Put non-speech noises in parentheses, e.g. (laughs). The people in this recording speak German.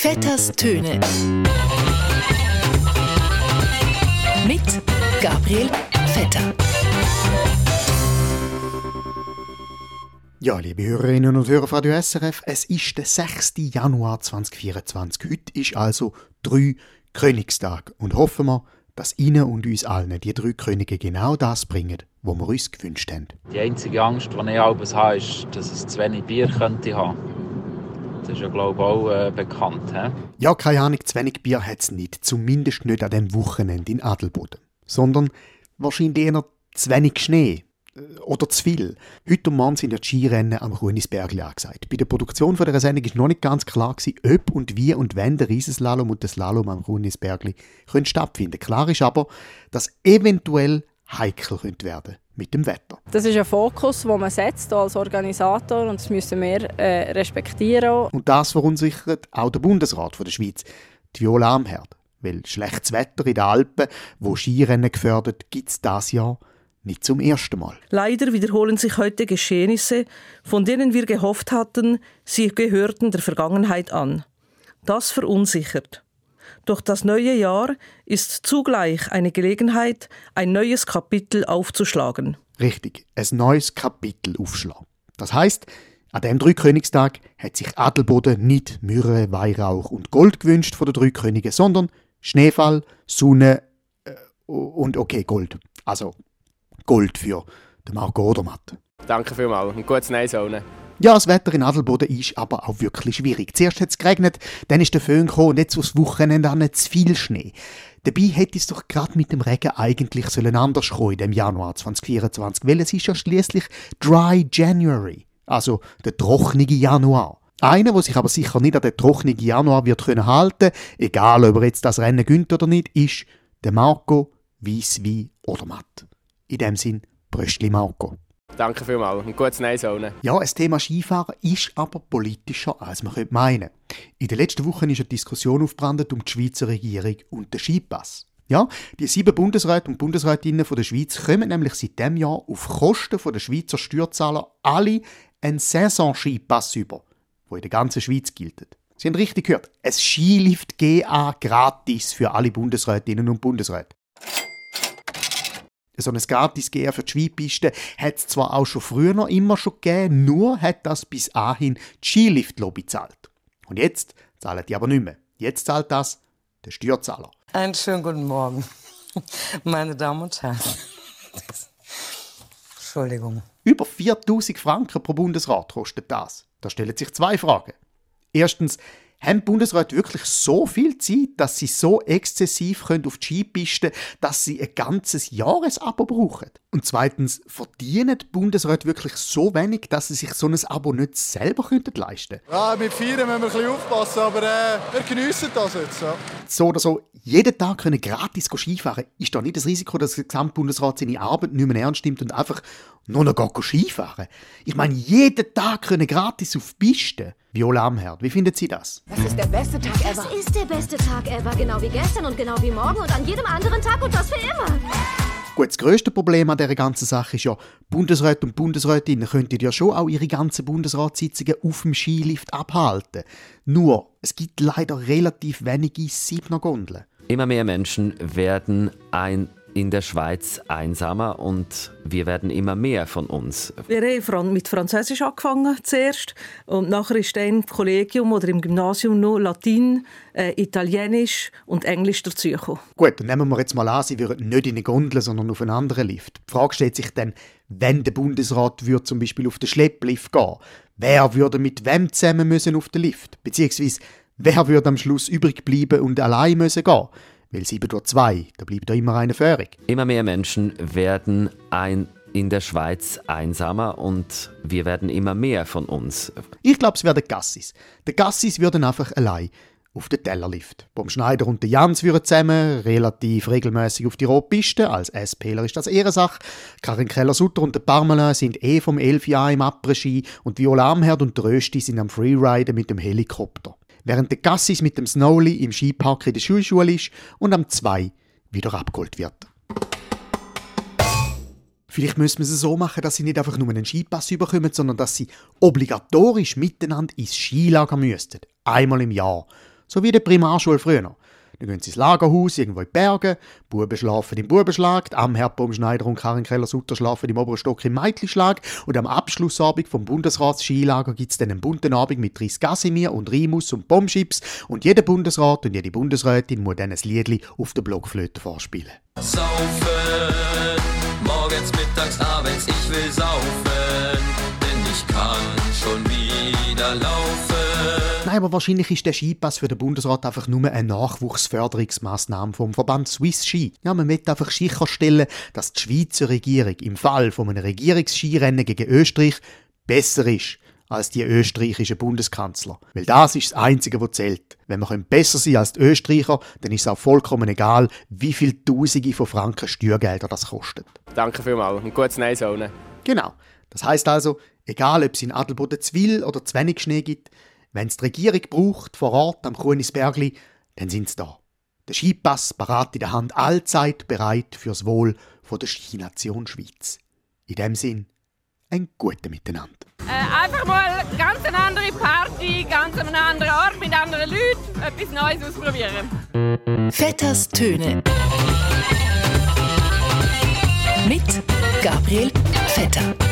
Vetters Töne. Mit Gabriel Vetter. Ja, liebe Hörerinnen und Hörer von Radio SRF, es ist der 6. Januar 2024. Heute ist also drei Königstag und hoffen wir, dass Ihnen und uns allen die drei Könige genau das bringen, was wir uns gewünscht haben. Die einzige Angst, die ich habe, ist, dass es zu wenig Bier könnte haben. Das ist ja, glaube ich, auch äh, bekannt. He? Ja, keine Ahnung, zu wenig Bier hat es nicht. Zumindest nicht an dem Wochenende in Adelboden. Sondern wahrscheinlich eher zu wenig Schnee. Äh, oder zu viel. Heute Morgen sind ja die Skirennen am Runisbergli angesagt. Bei der Produktion von dieser Sendung war noch nicht ganz klar, gewesen, ob und wie und wenn der Riesenslalom und der Slalom am Runisbergli können stattfinden Klar ist aber, dass eventuell heikel könnte werden mit dem Wetter. Das ist ein Fokus, den man setzt als Organisator und das müssen wir äh, respektieren. Und das verunsichert auch der Bundesrat von der Schweiz, die Viola Amherd. Weil schlechtes Wetter in den Alpen, wo Skirennen gefördert, gibt es das Jahr nicht zum ersten Mal. Leider wiederholen sich heute Geschehnisse, von denen wir gehofft hatten, sie gehörten der Vergangenheit an. Das verunsichert. Doch das neue Jahr ist zugleich eine Gelegenheit, ein neues Kapitel aufzuschlagen. Richtig, ein neues Kapitel aufschlagen. Das heißt, an dem Dreikönigstag hat sich Adelboden nicht Myrrhe, Weihrauch und Gold gewünscht von den drei Königen, sondern Schneefall, Sonne äh, und okay, Gold. Also Gold für den Marco Odermatt. Danke vielmals und gutes Nein Ja, das Wetter in Adelboden ist aber auch wirklich schwierig. Zuerst hat es geregnet, dann ist der Föhn gekommen und jetzt aufs Wochenende an zu viel Schnee. Dabei hätte es doch gerade mit dem Regen eigentlich sollen anders kommen in dem Januar 2024, weil es ist ja schließlich Dry January, also der trockene Januar. Einer, der sich aber sicher nicht an den trockenen Januar wird können halten, egal ob er jetzt das Rennen gönnt oder nicht, ist der Marco Wieswi Odermatt. In dem Sinn, Bröstli Marco. Danke vielmals und gutes Nein Ja, das Thema Skifahren ist aber politischer, als man könnte meinen. In den letzten Wochen ist eine Diskussion aufgebrannt um die Schweizer Regierung und den Skipass. Ja, die sieben Bundesräte und Bundesrätinnen von der Schweiz kommen nämlich seit dem Jahr auf Kosten der Schweizer Steuerzahler alle einen Saison-Skipass über, wo in der ganzen Schweiz gilt. Sie haben richtig gehört, ein Skilift GA gratis für alle Bundesrätinnen und Bundesräte so ein gratis Gear für die Schweipiste hat es zwar auch schon früher noch immer schon gegeben, nur hat das bis dahin die Skilift-Lobby gezahlt. Und jetzt zahlen die aber nicht mehr. Jetzt zahlt das der Steuerzahler. Einen schönen guten Morgen, (laughs) meine Damen und Herren. Entschuldigung. Über 4000 Franken pro Bundesrat kostet das. Da stellen sich zwei Fragen. Erstens, haben die Bundesräte wirklich so viel Zeit, dass sie so exzessiv können auf die Skipiste dass sie ein ganzes Jahresabo brauchen? Und zweitens, verdienen die Bundesräte wirklich so wenig, dass sie sich so ein Abo nicht selber leisten könnten? Ja, mit Feiern müssen wir ein bisschen aufpassen, aber äh, wir geniessen das jetzt. Ja. So oder so, jeden Tag können gratis Skifahren, ist da nicht das Risiko, dass der Gesamtbundesrat seine Arbeit nicht mehr ernst nimmt und einfach nur noch Skifahren? Ich meine, jeden Tag können gratis auf Piste. Viola Amherd, wie findet Sie das? Das ist der beste Tag ever. Das ist der beste Tag ever, genau wie gestern und genau wie morgen und an jedem anderen Tag und das für immer. Gut, das grösste Problem an dieser ganzen Sache ist ja, Bundesräte und Bundesrätinnen könnten ja schon auch ihre ganzen Bundesratssitzungen auf dem Skilift abhalten. Nur, es gibt leider relativ wenige Siebener Gondeln. Immer mehr Menschen werden ein in der Schweiz einsamer und wir werden immer mehr von uns. Wir haben mit Französisch angefangen zuerst und nachher ist dann im Kollegium oder im Gymnasium nur Latein, äh, Italienisch und Englisch dazugekommen. Gut, dann nehmen wir jetzt mal an, Sie würden nicht in eine Gondel, sondern auf einen anderen Lift. Die Frage stellt sich dann, wenn der Bundesrat würde zum Beispiel auf den Schlepplift gehen, wer würde mit wem zusammen müssen auf den Lift? Beziehungsweise, wer würde am Schluss übrig bleiben und allein müssen gehen? Weil 7 durch 2, da bleibt da immer eine Führung. Immer mehr Menschen werden ein in der Schweiz einsamer und wir werden immer mehr von uns. Ich glaube, es werden Gassis. Die Gassis würden einfach allein auf den Tellerlift. Vom Schneider und der Jans würden zusammen relativ regelmäßig auf die Rotpiste. Als SPler ist das Ehrensache. Karin Keller-Sutter und der Parmelin sind eh vom 11 Jahr im Après-Ski und Viola Amherd und der Rösti sind am Freeriden mit dem Helikopter während der Gassis mit dem Snowli im Skipark in der Schulschule ist und am 2 wieder abgeholt wird. Vielleicht müssen wir es so machen, dass sie nicht einfach nur einen Skipass überkommen, sondern dass sie obligatorisch miteinander ins Skilager müssten. Einmal im Jahr. So wie der Primarschule früher. Dann gehen sie ins Lagerhaus, irgendwo in die Berge, die Buben schlafen im Bubenschlag, Amherbaum Schneider und Karin Keller-Sutter schlafen im oberen Stock im Mädchenschlag und am Abschlussabend vom Bundesratsskilager gibt es dann einen bunten Abend mit Tris Gasimir und Rimus und Bombschips. Und jeder Bundesrat und jede Bundesrätin muss dann ein Liedli auf der Blockflöte vorspielen. Saufen, morgens, mittags, abends, ich will saufen, denn ich kann schon wieder laufen. Aber wahrscheinlich ist der Skipass für den Bundesrat einfach nur eine Nachwuchsförderungsmaßnahme vom Verband Swiss Ski. Ja, man möchte einfach sicherstellen, dass die Schweizer Regierung im Fall von einem Regierungsskirennen gegen Österreich besser ist als die österreichische Bundeskanzler. Weil das ist das Einzige, was zählt. Wenn wir besser sein als die Österreicher, dann ist es auch vollkommen egal, wie viel Tausende von Franken Steuergelder das kostet. Danke vielmals und gutes Nein Genau. Das heißt also, egal ob es in Adelboden zu viel oder zu wenig Schnee gibt, wenn es die Regierung braucht, vor Ort am Kunisbergli, dann sind sie da. Der Skipass parat in der Hand, allzeit bereit fürs Wohl von der Skination Schweiz. In dem Sinn, ein gutes Miteinander. Äh, einfach mal ganz eine andere Party, ganz an einem anderen Ort mit anderen Leuten, etwas Neues ausprobieren. Vetters Töne. Mit Gabriel Vetter.